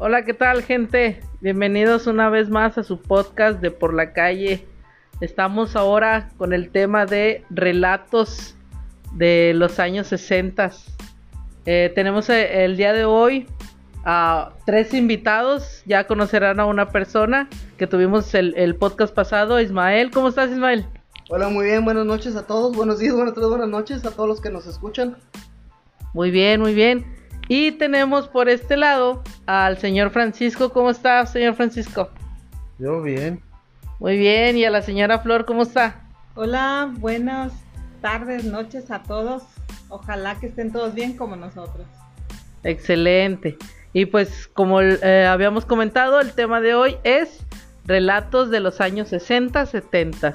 Hola, ¿qué tal gente? Bienvenidos una vez más a su podcast de Por la Calle. Estamos ahora con el tema de relatos de los años 60. Eh, tenemos eh, el día de hoy a tres invitados. Ya conocerán a una persona que tuvimos el, el podcast pasado. Ismael, ¿cómo estás Ismael? Hola, muy bien, buenas noches a todos, buenos días, buenas tardes, buenas noches a todos los que nos escuchan. Muy bien, muy bien. Y tenemos por este lado al señor Francisco. ¿Cómo está, señor Francisco? Yo bien. Muy bien. ¿Y a la señora Flor, cómo está? Hola, buenas tardes, noches a todos. Ojalá que estén todos bien como nosotros. Excelente. Y pues como eh, habíamos comentado, el tema de hoy es relatos de los años 60, 70.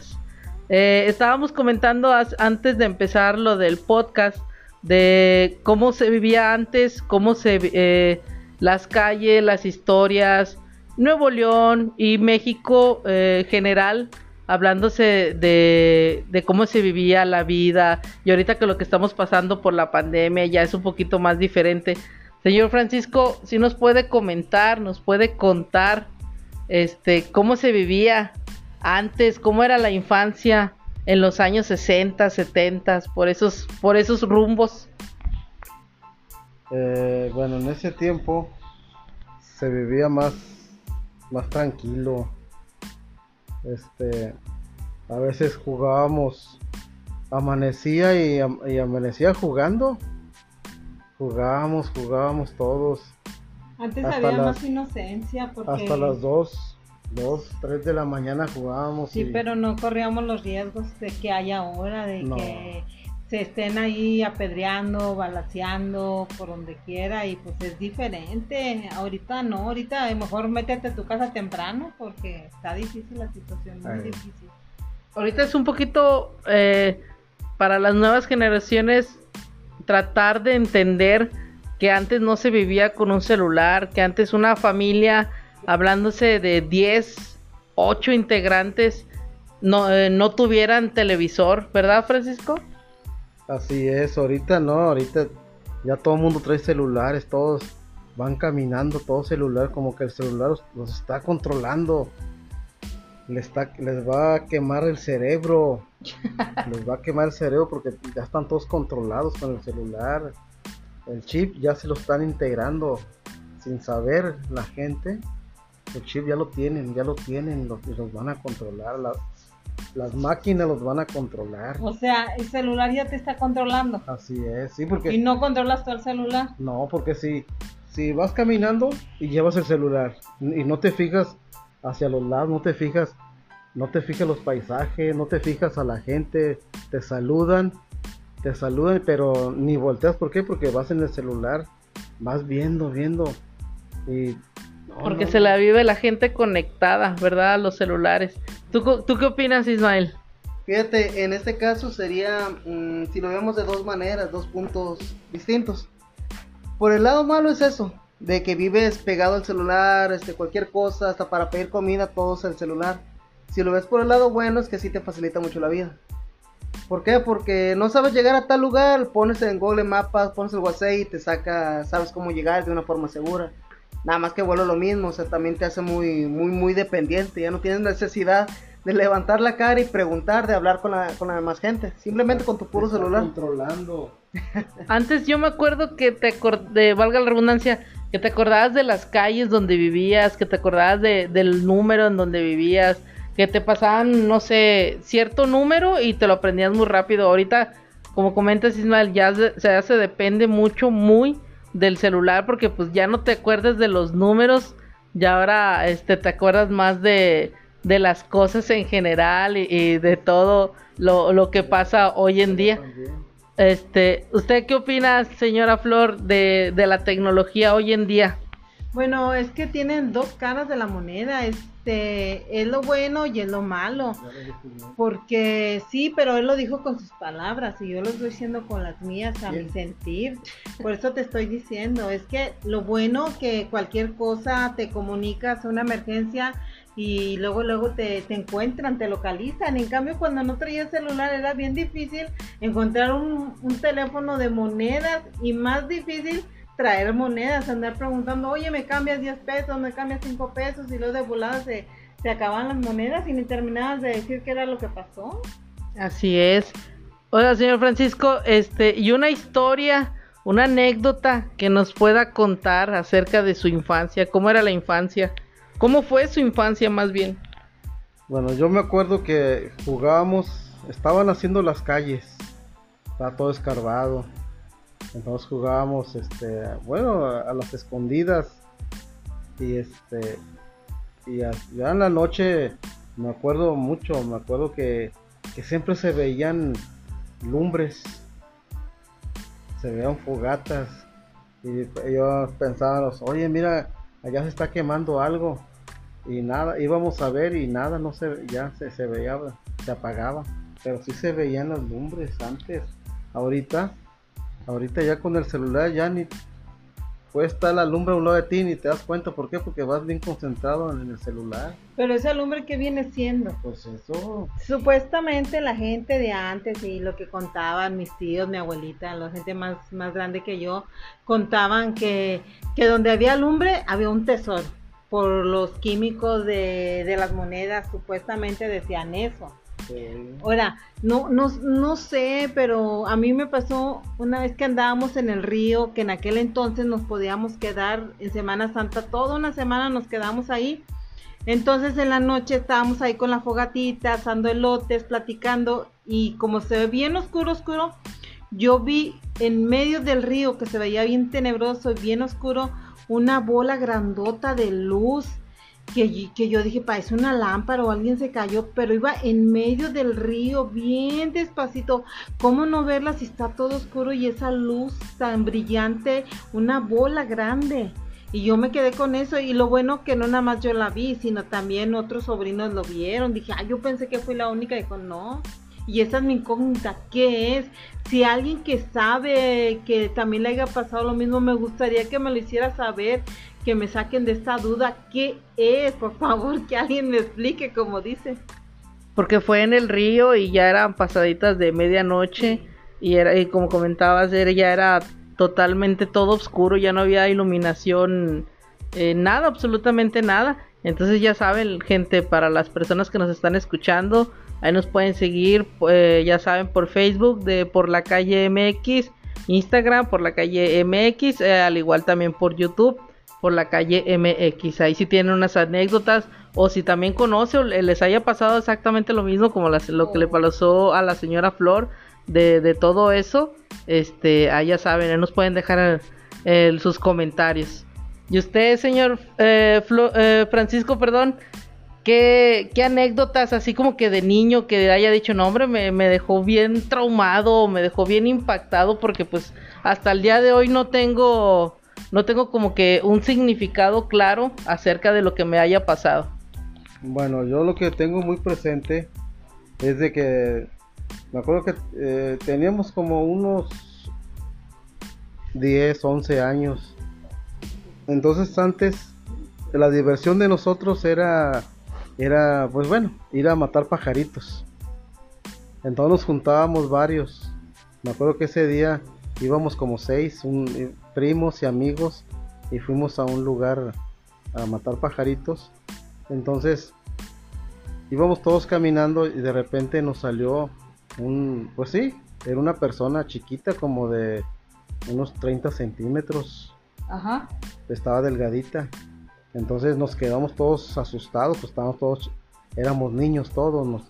Eh, estábamos comentando antes de empezar lo del podcast de cómo se vivía antes, cómo se eh, las calles, las historias, Nuevo León y México eh, general, hablándose de, de, cómo se vivía la vida. Y ahorita que lo que estamos pasando por la pandemia ya es un poquito más diferente. Señor Francisco, si nos puede comentar, nos puede contar este cómo se vivía antes, cómo era la infancia en los años 60, 70, por esos, por esos rumbos? Eh, bueno, en ese tiempo se vivía más, más tranquilo. Este, a veces jugábamos, amanecía y, y amanecía jugando. Jugábamos, jugábamos todos. Antes había más inocencia porque... Hasta las dos dos, tres de la mañana jugábamos. Sí, pero no corríamos los riesgos de que haya ahora, de que se estén ahí apedreando, balaseando por donde quiera y pues es diferente. Ahorita no, ahorita mejor métete a tu casa temprano porque está difícil la situación, muy difícil. Ahorita es un poquito eh, para las nuevas generaciones tratar de entender que antes no se vivía con un celular, que antes una familia hablándose de 10, 8 integrantes, no, eh, no tuvieran televisor, ¿verdad, Francisco? Así es, ahorita no, ahorita ya todo el mundo trae celulares, todos van caminando, todo celular, como que el celular los, está controlando. Les, está, les va a quemar el cerebro. les va a quemar el cerebro porque ya están todos controlados con el celular. El chip ya se lo están integrando sin saber la gente el chip ya lo tienen, ya lo tienen, los, los van a controlar, las, las máquinas los van a controlar. O sea, el celular ya te está controlando. Así es, sí, porque... ¿Y no controlas tú el celular? No, porque si, si vas caminando y llevas el celular y no te fijas hacia los lados, no te fijas, no te fijas los paisajes, no te fijas a la gente, te saludan, te saludan, pero ni volteas, ¿por qué? Porque vas en el celular, vas viendo, viendo y porque se la vive la gente conectada, ¿verdad? A los celulares. ¿Tú, ¿Tú qué opinas, Ismael? Fíjate, en este caso sería, mm, si lo vemos de dos maneras, dos puntos distintos. Por el lado malo es eso, de que vives pegado al celular, este, cualquier cosa, hasta para pedir comida, todo es el celular. Si lo ves por el lado bueno es que sí te facilita mucho la vida. ¿Por qué? Porque no sabes llegar a tal lugar, pones en Google Mapas, pones el WhatsApp y te saca, sabes cómo llegar de una forma segura. Nada más que vuelo lo mismo, o sea, también te hace muy, muy, muy dependiente. Ya no tienes necesidad de levantar la cara y preguntar, de hablar con la, con la demás gente. Simplemente con tu puro celular. Controlando. Antes yo me acuerdo que te de valga la redundancia, que te acordabas de las calles donde vivías, que te acordabas de, del número en donde vivías, que te pasaban, no sé, cierto número y te lo aprendías muy rápido. Ahorita, como comentas Ismael, ya se, ya se depende mucho, muy del celular porque pues ya no te acuerdas de los números, ya ahora este te acuerdas más de, de las cosas en general y, de todo lo, lo, que pasa hoy en día. Este, ¿usted qué opina, señora Flor, de, de la tecnología hoy en día? Bueno, es que tienen dos caras de la moneda, este, es lo bueno y es lo malo. Porque sí, pero él lo dijo con sus palabras y yo lo estoy diciendo con las mías a mi sentir. Por eso te estoy diciendo, es que lo bueno que cualquier cosa te comunicas, una emergencia y luego luego te, te encuentran, te localizan. En cambio, cuando no traía celular era bien difícil encontrar un, un teléfono de monedas y más difícil traer monedas, andar preguntando, oye, me cambias 10 pesos, me cambias 5 pesos, y luego de volada se, se acaban las monedas y ni terminabas de decir qué era lo que pasó. Así es. Hola, señor Francisco, este, y una historia, una anécdota que nos pueda contar acerca de su infancia, cómo era la infancia, cómo fue su infancia más bien. Bueno, yo me acuerdo que jugábamos, estaban haciendo las calles, estaba todo escarbado. Entonces jugábamos, este, bueno, a, las escondidas. Y este, y ya en la noche, me acuerdo mucho, me acuerdo que, que siempre se veían lumbres, se veían fogatas. Y yo pensaba, oye, mira, allá se está quemando algo y nada, íbamos a ver y nada, no se, ya se, se veía, se apagaba, pero sí se veían las lumbres antes, ahorita, ahorita ya con el celular ya ni puede estar la lumbre a un lado de ti ni te das cuenta, ¿por qué? Porque vas bien concentrado en el celular. Pero esa lumbre que viene siendo. Pues eso. Supuestamente la gente de antes y lo que contaban mis tíos, mi abuelita, la gente más, más grande que yo, contaban que, que donde había lumbre había un tesoro por los químicos de, de las monedas, supuestamente decían eso. Ahora, no, no, no sé, pero a mí me pasó una vez que andábamos en el río, que en aquel entonces nos podíamos quedar en Semana Santa, toda una semana nos quedamos ahí. Entonces en la noche estábamos ahí con la fogatita, asando elotes, platicando y como se ve bien oscuro, oscuro, yo vi en medio del río que se veía bien tenebroso y bien oscuro, una bola grandota de luz que, que, yo dije, parece una lámpara o alguien se cayó, pero iba en medio del río, bien despacito. ¿Cómo no verla si está todo oscuro y esa luz tan brillante, una bola grande? Y yo me quedé con eso y lo bueno que no nada más yo la vi, sino también otros sobrinos lo vieron. Dije, ah, yo pensé que fui la única. Dijo, no, y esa es mi incógnita, ¿qué es? Si alguien que sabe que también le haya pasado lo mismo, me gustaría que me lo hiciera saber, que me saquen de esta duda, ¿qué es? Por favor, que alguien me explique como dice. Porque fue en el río y ya eran pasaditas de medianoche y era y como comentabas, ya era totalmente todo oscuro, ya no había iluminación, eh, nada, absolutamente nada. Entonces ya saben, gente, para las personas que nos están escuchando, Ahí nos pueden seguir, eh, ya saben, por Facebook de por la calle MX, Instagram por la calle MX, eh, al igual también por YouTube por la calle MX. Ahí si tienen unas anécdotas o si también conoce o les haya pasado exactamente lo mismo como lo que le pasó a la señora Flor de, todo eso, este, ahí ya saben, ahí nos pueden dejar sus comentarios. Y usted, señor eh, Francisco, perdón, ¿Qué, anécdotas así como que de niño que haya dicho, no hombre, me, me, dejó bien traumado, me dejó bien impactado porque pues hasta el día de hoy no tengo, no tengo como que un significado claro acerca de lo que me haya pasado. Bueno, yo lo que tengo muy presente es de que me acuerdo que eh, teníamos como unos 10, 11 años. Entonces antes la diversión de nosotros era era, pues bueno, ir a matar pajaritos. Entonces nos juntábamos varios. Me acuerdo que ese día íbamos como seis, primos y amigos, y fuimos a un lugar a matar pajaritos. Entonces íbamos todos caminando y de repente nos salió un, pues sí, era una persona chiquita como de unos 30 centímetros. Ajá. Estaba delgadita. Entonces nos quedamos todos asustados, pues estábamos todos, éramos niños todos, nos,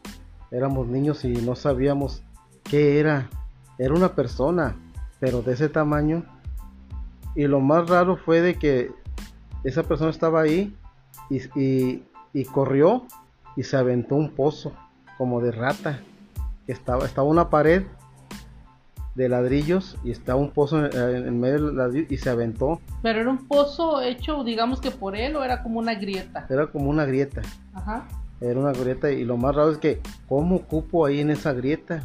éramos niños y no sabíamos qué era. Era una persona, pero de ese tamaño. Y lo más raro fue de que esa persona estaba ahí y, y corrió y se aventó un pozo como de rata. Estaba, estaba una pared de ladrillos y estaba un pozo en, medio del ladrillo y se aventó. ¿Pero era un pozo hecho, digamos que por él o era como una grieta? Era como una grieta. Ajá. Era una grieta y lo más raro es que, ¿cómo cupo ahí en esa grieta?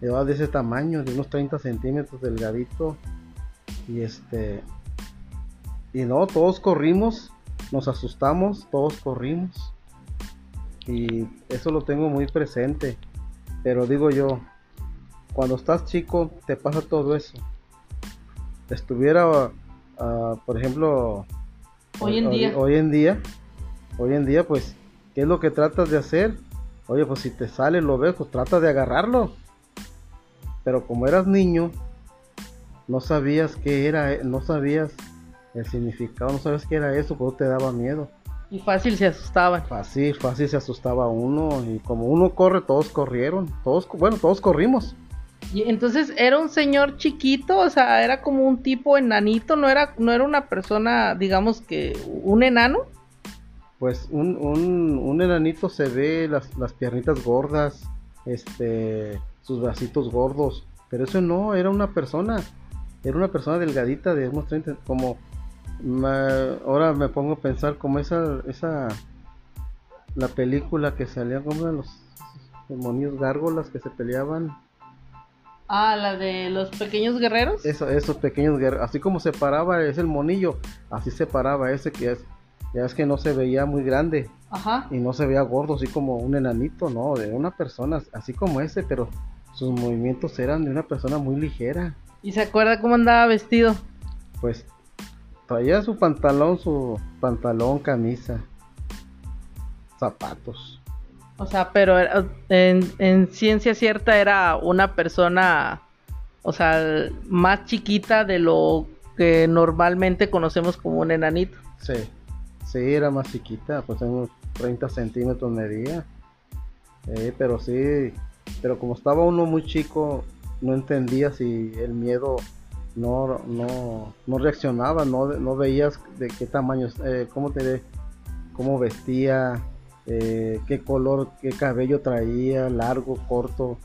Era de ese tamaño, de unos 30 centímetros delgadito. Y este. Y no, todos corrimos, nos asustamos, todos corrimos. Y eso lo tengo muy presente. Pero digo yo, cuando estás chico te pasa todo eso. Estuviera ah, por ejemplo, Hoy en día. Hoy en día, hoy en día, pues, ¿qué es lo que tratas de hacer? Oye, pues si te sale, lo ves, pues trata de agarrarlo. Pero como eras niño, no sabías qué era, no sabías el significado, no sabías qué era eso, pues te daba miedo. Y fácil se asustaban. Fácil, fácil se asustaba uno. Y como uno corre, todos corrieron. Todos, bueno, todos corrimos. Y entonces era un señor chiquito, o sea, era como un tipo enanito, no era, no era una persona, digamos que, un enano. Pues un, un, un enanito se ve las, las piernitas gordas, este, sus bracitos gordos, pero eso no, era una persona, era una persona delgadita de unos 30, como, ahora me pongo a pensar como esa, esa, la película que salía como de los demonios gárgolas que se peleaban. Ah, la de los pequeños guerreros. Eso, esos pequeños guerreros, así como se paraba es el monillo, así se paraba ese que es, ya es que no se veía muy grande. Ajá. Y no se veía gordo, así como un enanito, no, de una persona, así como ese, pero sus movimientos eran de una persona muy ligera. ¿Y se acuerda cómo andaba vestido? Pues traía su pantalón, su pantalón, camisa, zapatos. O sea, pero en, en ciencia cierta era una persona, o sea, más chiquita de lo que normalmente conocemos como un enanito. Sí, sí, era más chiquita, pues unos 30 centímetros medía. Eh, pero sí, pero como estaba uno muy chico, no entendía si el miedo no, no, no reaccionaba, no, no veías de qué tamaño, eh, cómo te cómo vestía, eh, qué color, qué cabello traía, largo, corto.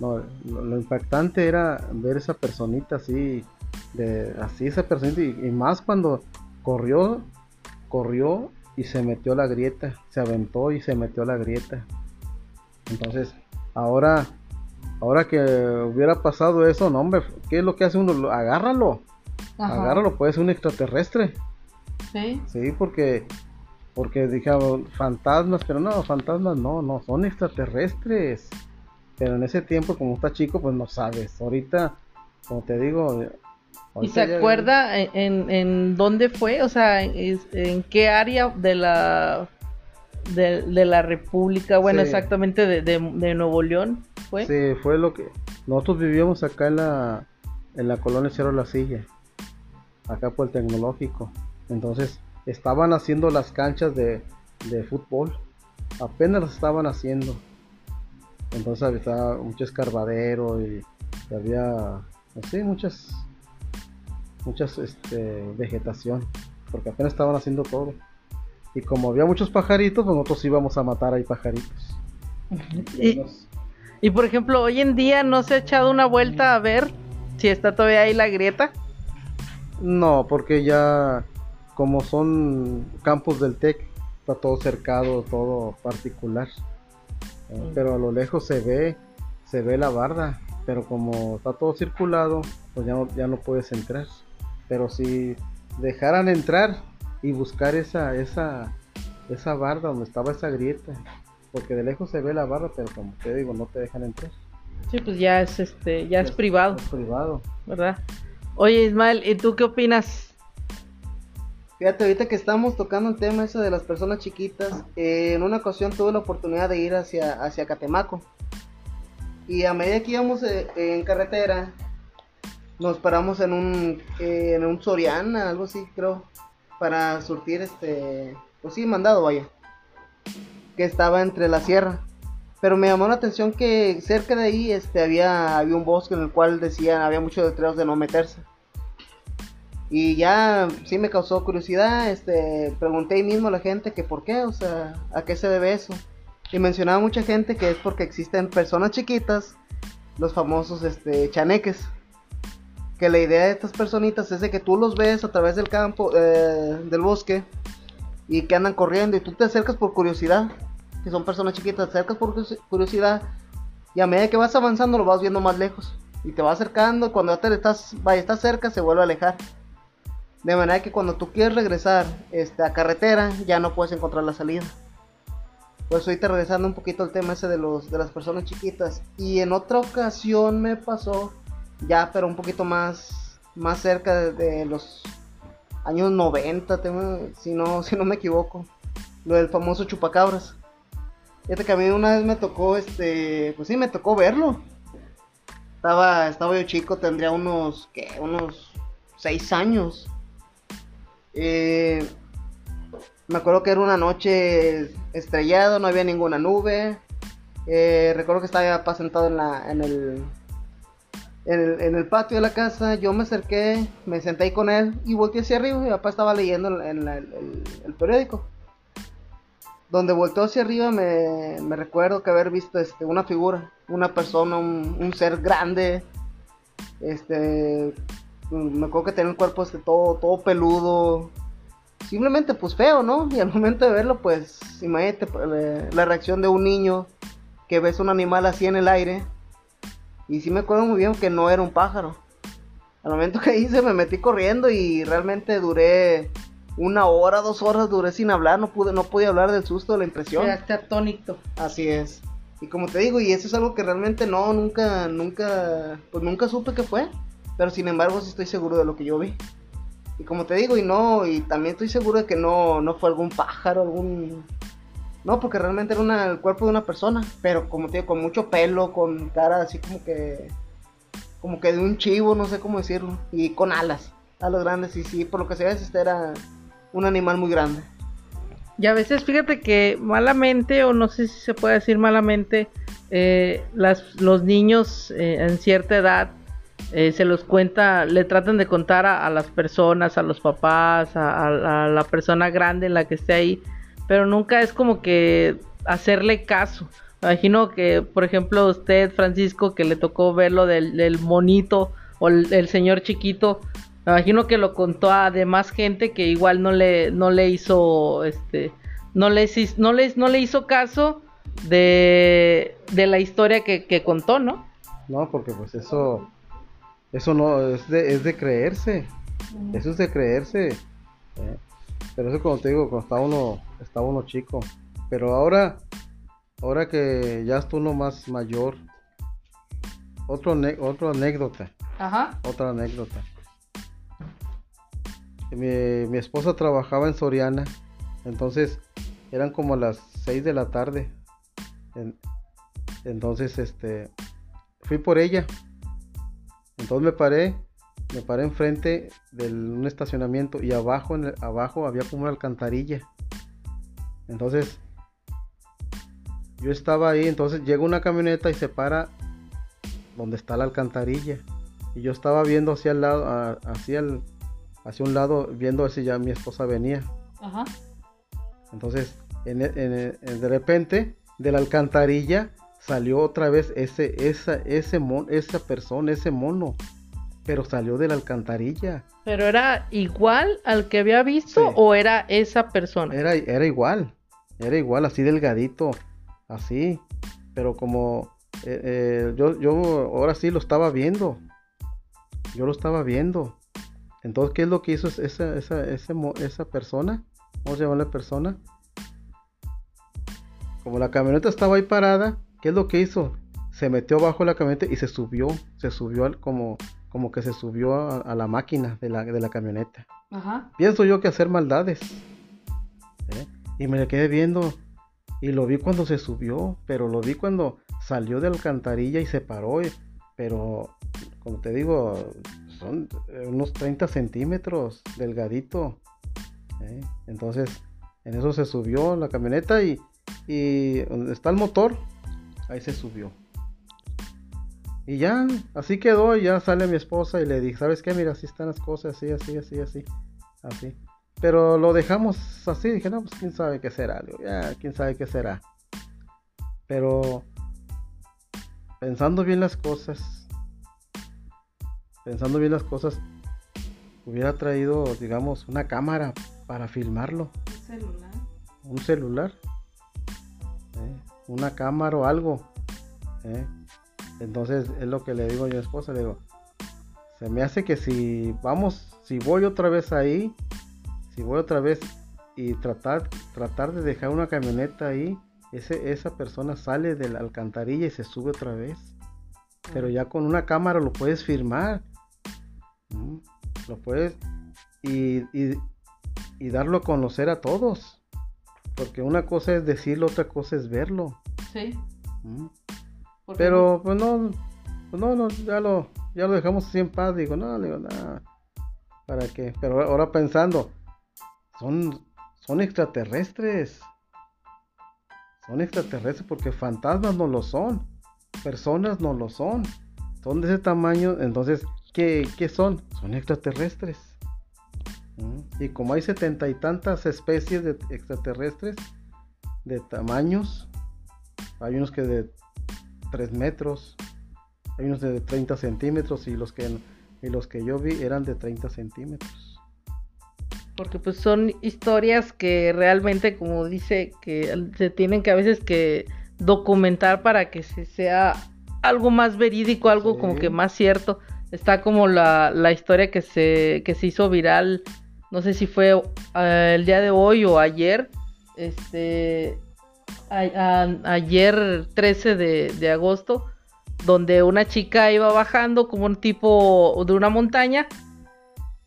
No, lo, impactante era ver esa personita así, de, así esa personita, y, y, más cuando corrió, corrió y se metió a la grieta, se aventó y se metió a la grieta. Entonces, Ahora, ahora que hubiera pasado eso, no, hombre, ¿qué es lo que hace uno? Agárralo. Agárralo, puede ser un extraterrestre. Sí. Sí, porque porque dijeron fantasmas, pero no, fantasmas no, no, son extraterrestres. Pero en ese tiempo, como está chico, pues no sabes. Ahorita, como te digo. ¿Y se acuerda en, en, dónde fue? O sea, en qué área de la de, la República, bueno, exactamente de, Nuevo León, ¿fue? Sí, fue lo que... Nosotros vivíamos acá en la, en la colonia Cerro La Silla, acá por el tecnológico. Entonces, estaban haciendo las canchas de, fútbol, apenas las estaban haciendo. Entonces había mucho escarbadero y, había, así, muchas, muchas, este, vegetación, porque apenas estaban haciendo todo. Y como había muchos pajaritos, pues nosotros íbamos a matar ahí pajaritos. Y, por ejemplo, hoy en día no se ha echado una vuelta a ver si está todavía ahí la grieta. No, porque ya como son campos del TEC, está todo cercado, todo particular. Eh, mm. Pero a lo lejos se ve, se ve la barda, pero como está todo circulado, pues ya no, ya no puedes entrar. Pero si dejaran entrar, y buscar esa, esa, esa barda donde estaba esa grieta. Porque de lejos se ve la barra, pero como te digo, no te dejan entrar. Sí, pues ya es este, ya es, privado. privado. ¿Verdad? Oye Ismael, ¿y tú qué opinas? Fíjate, ahorita que estamos tocando el tema ese de las personas chiquitas, eh, en una ocasión tuve la oportunidad de ir hacia, hacia Catemaco. Y a medida que íbamos eh, en carretera, nos paramos en un, eh, en un Soriana, algo así creo para surtir este, pues sí, mandado vaya, que estaba entre la sierra. Pero me llamó la atención que cerca de ahí este, había, había un bosque en el cual decían, había muchos letreros de no meterse. Y ya sí me causó curiosidad, este, pregunté ahí mismo a la gente que por qué, o sea, a qué se debe eso. Y mencionaba mucha gente que es porque existen personas chiquitas, los famosos este, chaneques que la idea de estas personitas es de que tú los ves a través del campo, eh, del bosque, y que andan corriendo, y tú te acercas por curiosidad, que son personas chiquitas, te acercas por curiosidad, y a medida que vas avanzando lo vas viendo más lejos, y te va acercando, cuando ya te estás, vaya, estás cerca, se vuelve a alejar. De manera que cuando tú quieres regresar este, a carretera, ya no puedes encontrar la salida. Pues ahorita regresando un poquito al tema ese de, los, de las personas chiquitas. Y en otra ocasión me pasó ya pero un poquito más más cerca de, los años 90, tengo- si no, si no me equivoco. Lo del famoso chupacabras. Fíjate que a mí una vez me tocó, este, pues sí, me tocó verlo. Estaba, estaba yo chico, tendría unos, ¿qué? Unos 6 años. Eh, me acuerdo que era una noche estrellado, no había ninguna nube. Eh, recuerdo que estaba sentado en, la, en, el, en, el, en el patio de la casa. Yo me acerqué, me senté ahí con él y volteé hacia arriba. Mi papá estaba leyendo el, el periódico. Donde volteó hacia arriba me, me recuerdo que haber visto este, una figura, una persona, un, un ser grande. Este, me acuerdo que tenía el cuerpo este, todo, todo peludo, simplemente pues feo, ¿no? Y al momento de verlo, pues imagínate eh, la reacción de un niño que ves un animal así en el aire. Y sí me acuerdo muy bien que no era un pájaro. Al momento que hice me metí corriendo y realmente duré una hora, dos horas duré sin hablar, no pude, no pude hablar del susto, de la impresión. Quedaste atónito. Así es. Y como te digo, y eso es algo que realmente no, nunca, nunca, pues nunca supe qué fue. Pero sin embargo sí estoy seguro de lo que yo vi. Y como te digo, y no, y también estoy seguro de que no, no fue algún pájaro, algún... No, porque realmente era una- el cuerpo de una persona. Pero como te con mucho pelo, con cara así como que... Como que de un chivo, no sé cómo decirlo. Y con alas, alas grandes. Y sí, por lo que se ve, este era un animal muy grande. Y a veces, fíjate que malamente, o no sé si se puede decir malamente, eh, las, los niños eh, en cierta edad eh, se los cuenta, le tratan de contar a, a las personas, a los papás, a, a- a la persona grande en la que esté ahí, pero nunca es como que hacerle caso. Me imagino que, por ejemplo, usted, Francisco, que le tocó ver lo del, del monito o el, el señor chiquito, me imagino que lo contó a demás gente que igual no le, no le hizo, este, no le, no le, no le hizo caso de, de la historia que, que contó, ¿no? No, porque pues eso, eso no, es de, es de creerse, eso es de creerse. ¿eh? Pero eso como te digo, cuando está uno, está uno chico. Pero ahora, ahora que ya está uno más mayor, otro, otra anécdota, Ajá. otra anécdota. Mi, mi esposa trabajaba en Soriana, entonces eran como las 6 de la tarde. En- entonces, este, fui por ella. Entonces me paré, me paré enfrente de un estacionamiento y abajo, en el- abajo había como una alcantarilla. Entonces, yo estaba ahí, entonces llega una camioneta y se para donde está la alcantarilla. Y yo estaba viendo hacia el lado, hacia el, hacia un lado, viendo si ya mi esposa venía. Ajá. Entonces, en, e- en e- en- de repente, de la alcantarilla salió otra vez ese, esa, ese mon- esa persona, ese mono. Pero salió de la alcantarilla. Pero era igual al que había visto Sí. o era esa persona. Era, era igual. Era igual, así delgadito. Así. Pero como eh, eh, yo, yo ahora sí lo estaba viendo. Yo lo estaba viendo. Entonces, ¿qué es lo que hizo esa, esa, mo- esa persona? ¿Cómo se llama la persona? Como la camioneta estaba ahí parada, ¿qué es lo que hizo? Se metió bajo la camioneta y se subió. Se subió al- como, como que se subió a, a la máquina de la, de la camioneta Ajá. pienso yo que hacer maldades. ¿eh? Y me le quedé viendo. Y lo vi cuando se subió. Pero lo vi cuando salió de la alcantarilla y se paró. Pero, como te digo, son eh, unos 30 centímetros delgadito. ¿eh? Entonces, en eso se subió la camioneta y, y donde está el motor, ahí se subió. Y ya, así quedó, y ya sale mi esposa y le dije, ¿sabes qué? Mira, así están las cosas, así, así, así, así, así. Pero lo dejamos así, dije, no, pues quién sabe qué será, Digo, ya, quién sabe qué será. Pero pensando bien las cosas, pensando bien las cosas, hubiera traído, digamos, una cámara para filmarlo, celular. un celular, ¿eh? una cámara o algo. ¿eh? Entonces es lo que le digo a mi esposa, le digo, se me hace que si vamos, si voy otra vez ahí, si voy otra vez y tratar, tratar de dejar una camioneta ahí, ese, esa persona sale de la alcantarilla y se sube otra vez. Pero ya con una cámara lo puedes firmar. Lo puedes. y, y, y darlo a conocer a todos. Porque una cosa es decirlo, otra cosa es verlo. Sí. Pero pues no, pues no, no, ya lo, ya lo dejamos así en paz, digo, no, digo, nada, ¿para qué? Pero ahora pensando, son, son extraterrestres, son extraterrestres porque fantasmas no lo son, personas no lo son, son de ese tamaño, entonces, ¿qué, qué son? Son extraterrestres. ¿Mm? Y como hay setenta y tantas especies de extraterrestres de tamaños, hay unos que de 3 metros, hay unos de 30 centímetros y los que y los que yo vi eran de 30 centímetros. Porque pues son historias que realmente, como dice, que se tienen que a veces que documentar para que se sea algo más verídico, algo Sí. como que más cierto. Está como la, la historia que se, que se hizo viral, no sé si fue eh, el día de hoy o ayer, este, a- a- ayer 13 de, de agosto, donde una chica iba bajando como un tipo de una montaña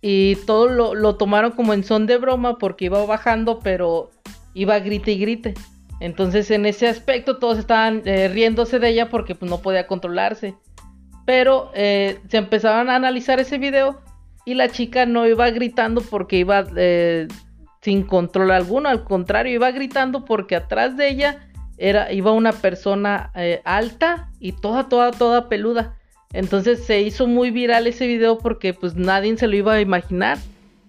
y todo lo, tomaron como en son de broma porque iba bajando, pero iba grite y grite. Entonces en ese aspecto todos estaban eh, riéndose de ella porque pues, no podía controlarse. Pero eh, se empezaron a analizar ese video y la chica no iba gritando porque iba eh, sin control alguno, al contrario, iba gritando porque atrás de ella era, iba una persona alta y toda, toda, toda peluda. Entonces se hizo muy viral ese video porque pues nadie se lo iba a imaginar.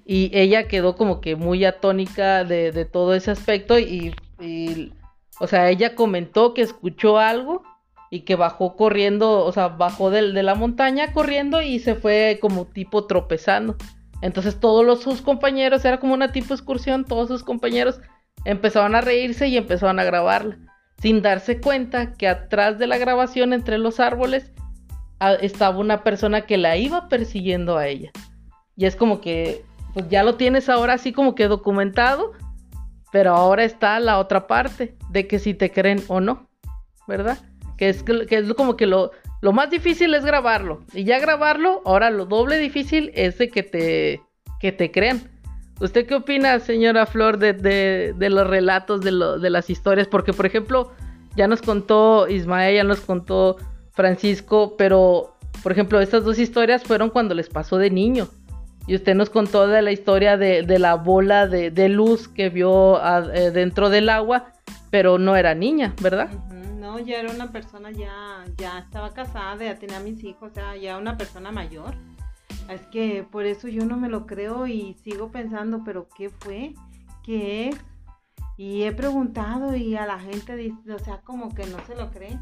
Y ella quedó como que muy atónica de, de todo ese aspecto y, o sea, ella comentó que escuchó algo y que bajó corriendo, o sea, bajó del- de, la montaña corriendo y se fue como tipo tropezando. Entonces todos los, sus compañeros, era como una tipo excursión, todos sus compañeros empezaron a reírse y empezaron a grabarla, sin darse cuenta que atrás de la grabación entre los árboles estaba una persona que la iba persiguiendo a ella. Y es como que, pues ya lo tienes ahora así como que documentado, pero ahora está la otra parte de que si te creen o no, ¿verdad? Que es, que es como que lo, lo más difícil es grabarlo. Y ya grabarlo, ahora lo doble difícil es de que te, que te crean. ¿Usted qué opina, señora Flor, de, de, de los relatos, de, lo- de las historias? Porque, por ejemplo, ya nos contó Ismael, ya nos contó Francisco, pero, por ejemplo, estas dos historias fueron cuando les pasó de niño. Y usted nos contó de la historia de, de la bola de, de luz que vio eh, dentro del agua, pero no era niña, ¿verdad? No, ya era una persona ya, ya estaba casada, ya tenía mis hijos, o sea, ya una persona mayor. Es que por eso yo no me lo creo y sigo pensando, pero ¿qué fue? ¿Qué es? Y he preguntado y a la gente dice, o sea, como que no se lo cree.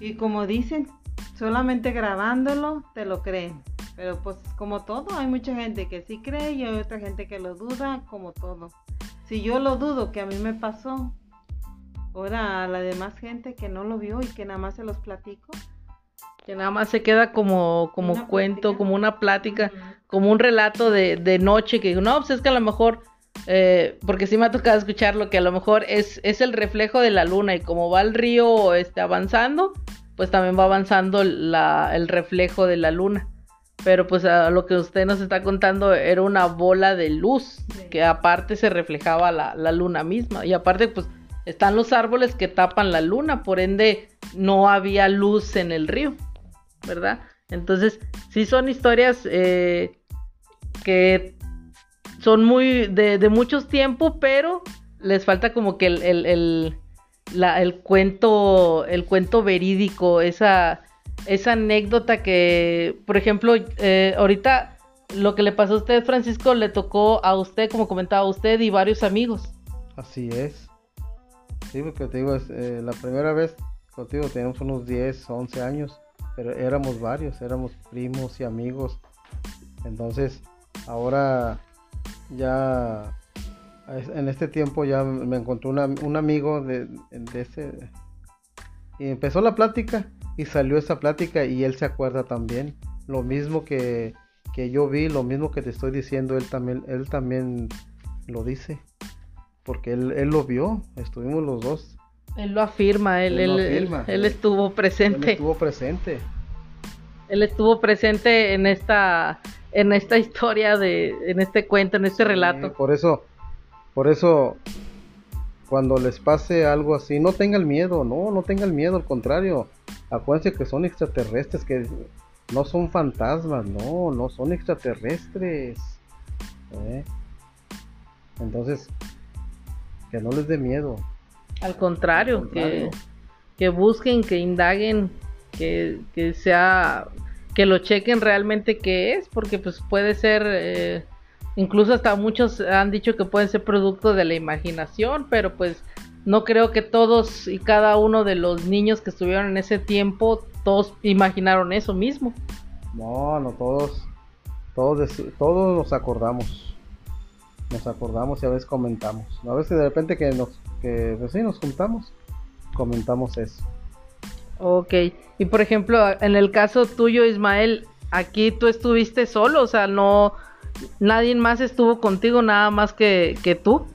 Y como dicen, solamente grabándolo te lo creen. Pero pues como todo, hay mucha gente que sí cree y hay otra gente que lo duda, como todo. Si yo lo dudo que a mí me pasó, ahora a la demás gente que no lo vio y que nada más se los platico. Que nada más se queda como, como Una cuento, plática. como una plática, Ujú. como un relato de, de noche, que no, pues es que a lo mejor, eh, porque sí me ha tocado escucharlo, que a lo mejor es, es el reflejo de la luna y como va el río este, avanzando, pues también va avanzando la, el reflejo de la luna. Pero pues a lo que usted nos está contando era una bola de luz, Sí. que aparte se reflejaba la, la luna misma. Y aparte pues están los árboles que tapan la luna, por ende no había luz en el río, ¿verdad? Entonces sí son historias eh, que son muy de, de muchos tiempos, pero les falta como que el, el, el, la- el cuento, el cuento verídico, esa, esa anécdota que, por ejemplo, eh, ahorita lo que le pasó a usted, Francisco, le tocó a usted, como comentaba usted, y varios amigos. Así es. Sí, porque te digo, es, eh, la primera vez contigo teníamos unos 10, 11 años, pero éramos varios, éramos primos y amigos. Entonces, ahora ya en este tiempo ya me encontré una- un amigo de, de ese y empezó la plática y salió esa plática y él se acuerda también. Lo mismo que, que yo vi, lo mismo que te estoy diciendo, él también, él también lo dice. Porque él, él lo vio, estuvimos los dos. Él lo afirma, él, Él lo él- afirma. él estuvo Él presente. estuvo presente. Él estuvo presente en esta en esta historia de, en este cuento, en este relato. por eso, por eso, cuando les pase algo así, no tengan miedo, no, no tengan miedo, al contrario, acuérdense que son extraterrestres, que no son fantasmas, no, no son extraterrestres. ¿eh? Entonces, que no les dé miedo. Al contrario, Que, que busquen, que indaguen, que, que sea que lo chequen realmente qué es, porque pues puede ser, eh, incluso hasta muchos han dicho que pueden ser producto de la imaginación, pero pues no creo que todos y cada uno de los niños que estuvieron en ese tiempo, todos imaginaron eso mismo. No, no todos, todos, todos nos acordamos, nos acordamos y a veces comentamos, a veces de repente que nos, que pues nos juntamos, comentamos eso. Ok, y por ejemplo, en el caso tuyo, Ismael, aquí tú estuviste solo, o sea, no, nadie más estuvo contigo, nada más que, que tú.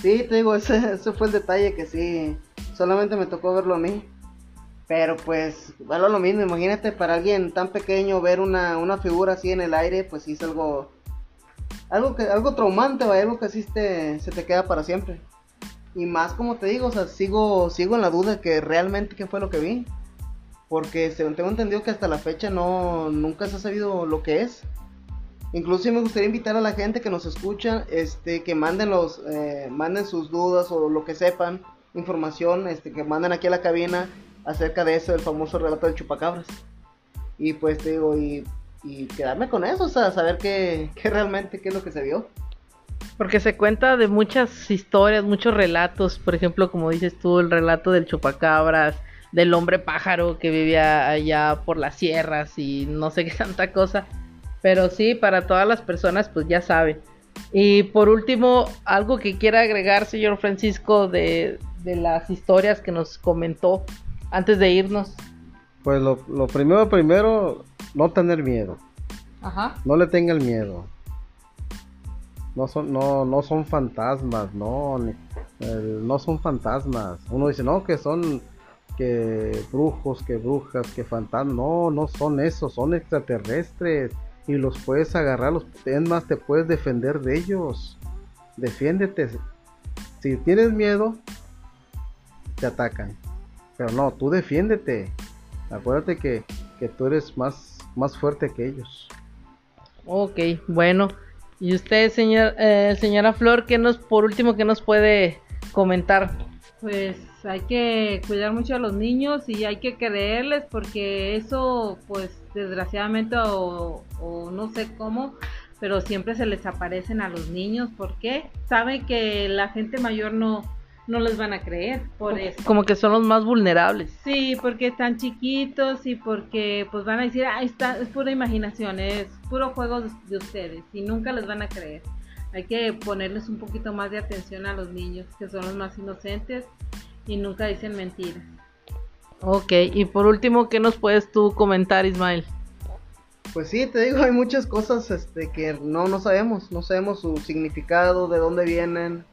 Sí, te digo, ese, fue el detalle que sí, solamente me tocó verlo a mí. Pero pues, bueno, lo mismo, imagínate para alguien tan pequeño ver una, una figura así en el aire, pues sí es algo, algo que, algo traumante, algo que así se te queda para siempre. Y más como te digo, o sea, sigo, sigo en la duda que realmente qué fue lo que vi. Porque según tengo entendido que hasta la fecha no, nunca se ha sabido lo que es. Incluso me gustaría invitar a la gente que nos escucha, este, que manden los, eh, manden sus dudas o lo que sepan, información, este, que manden aquí a la cabina acerca de eso, el famoso relato del chupacabras. Y pues te digo, y, y quedarme con eso, o sea, saber qué, qué realmente, qué es lo que se vio. Porque se cuenta de muchas historias, muchos relatos, por ejemplo, como dices tú, el relato del chupacabras, del hombre pájaro que vivía allá por las sierras y no sé qué tanta cosa. Pero sí, para todas las personas, pues ya saben. Y por último, algo que quiera agregar, señor Francisco, de, de las historias que nos comentó antes de irnos. Pues lo, lo primero, primero, no tener miedo. Ajá. No le tenga el miedo no son, no, no son fantasmas, no, no son fantasmas. Uno dice, no, que son que brujos, que brujas, que fantasmas. No, no son esos, son extraterrestres. Y los puedes agarrar, los, es más, te puedes defender de ellos. Defiéndete. Si tienes miedo, te atacan. Pero no, tú defiéndete. Acuérdate que, que tú eres más, más fuerte que ellos. Ok, bueno. Y usted, señor, eh, señora Flor, ¿qué nos, por último, qué nos puede comentar? Pues hay que cuidar mucho a los niños y hay que creerles porque eso, pues desgraciadamente o, no sé cómo, pero siempre se les aparecen a los niños. ¿Por qué? Saben que la gente mayor no, no les van a creer por eso. Como que son los más vulnerables. Sí, porque están chiquitos y porque pues van a decir, ah, está, es pura imaginación, es puro juego de, ustedes y nunca les van a creer. Hay que ponerles un poquito más de atención a los niños, que son los más inocentes y nunca dicen mentiras. Ok, y por último, ¿qué nos puedes tú comentar, Ismael? Pues sí, te digo, hay muchas cosas este, que no, no sabemos, no sabemos su significado, de dónde vienen,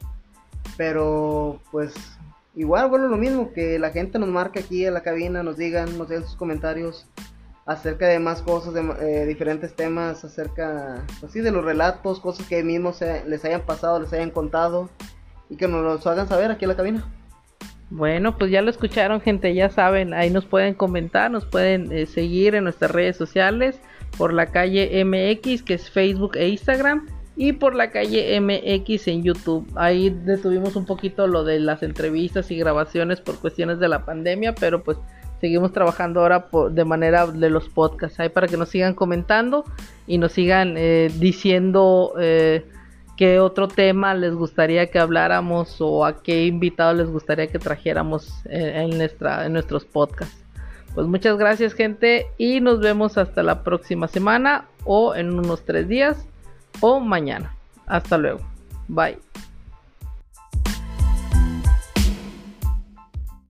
pero pues igual, bueno, lo mismo, que la gente nos marque aquí en la cabina, nos digan, nos den sus comentarios acerca de más cosas, de eh, diferentes temas, acerca, pues de los relatos, cosas que mismos les hayan pasado, les hayan contado y que nos los hagan saber aquí en la cabina. Bueno, pues ya lo escucharon, gente, ya saben, ahí nos pueden comentar, nos pueden eh, seguir en nuestras redes sociales por la calle MX, que es Facebook e Instagram y por la calle MX en YouTube. Ahí detuvimos un poquito lo de las entrevistas y grabaciones por cuestiones de la pandemia, pero pues seguimos trabajando ahora de manera de los podcasts. Ahí para que nos sigan comentando y nos sigan eh, diciendo eh, qué otro tema les gustaría que habláramos o a qué invitado les gustaría que trajéramos eh, en, nuestra, en nuestros podcasts. Pues muchas gracias gente y nos vemos hasta la próxima semana o en unos tres días o mañana. Hasta luego. Bye.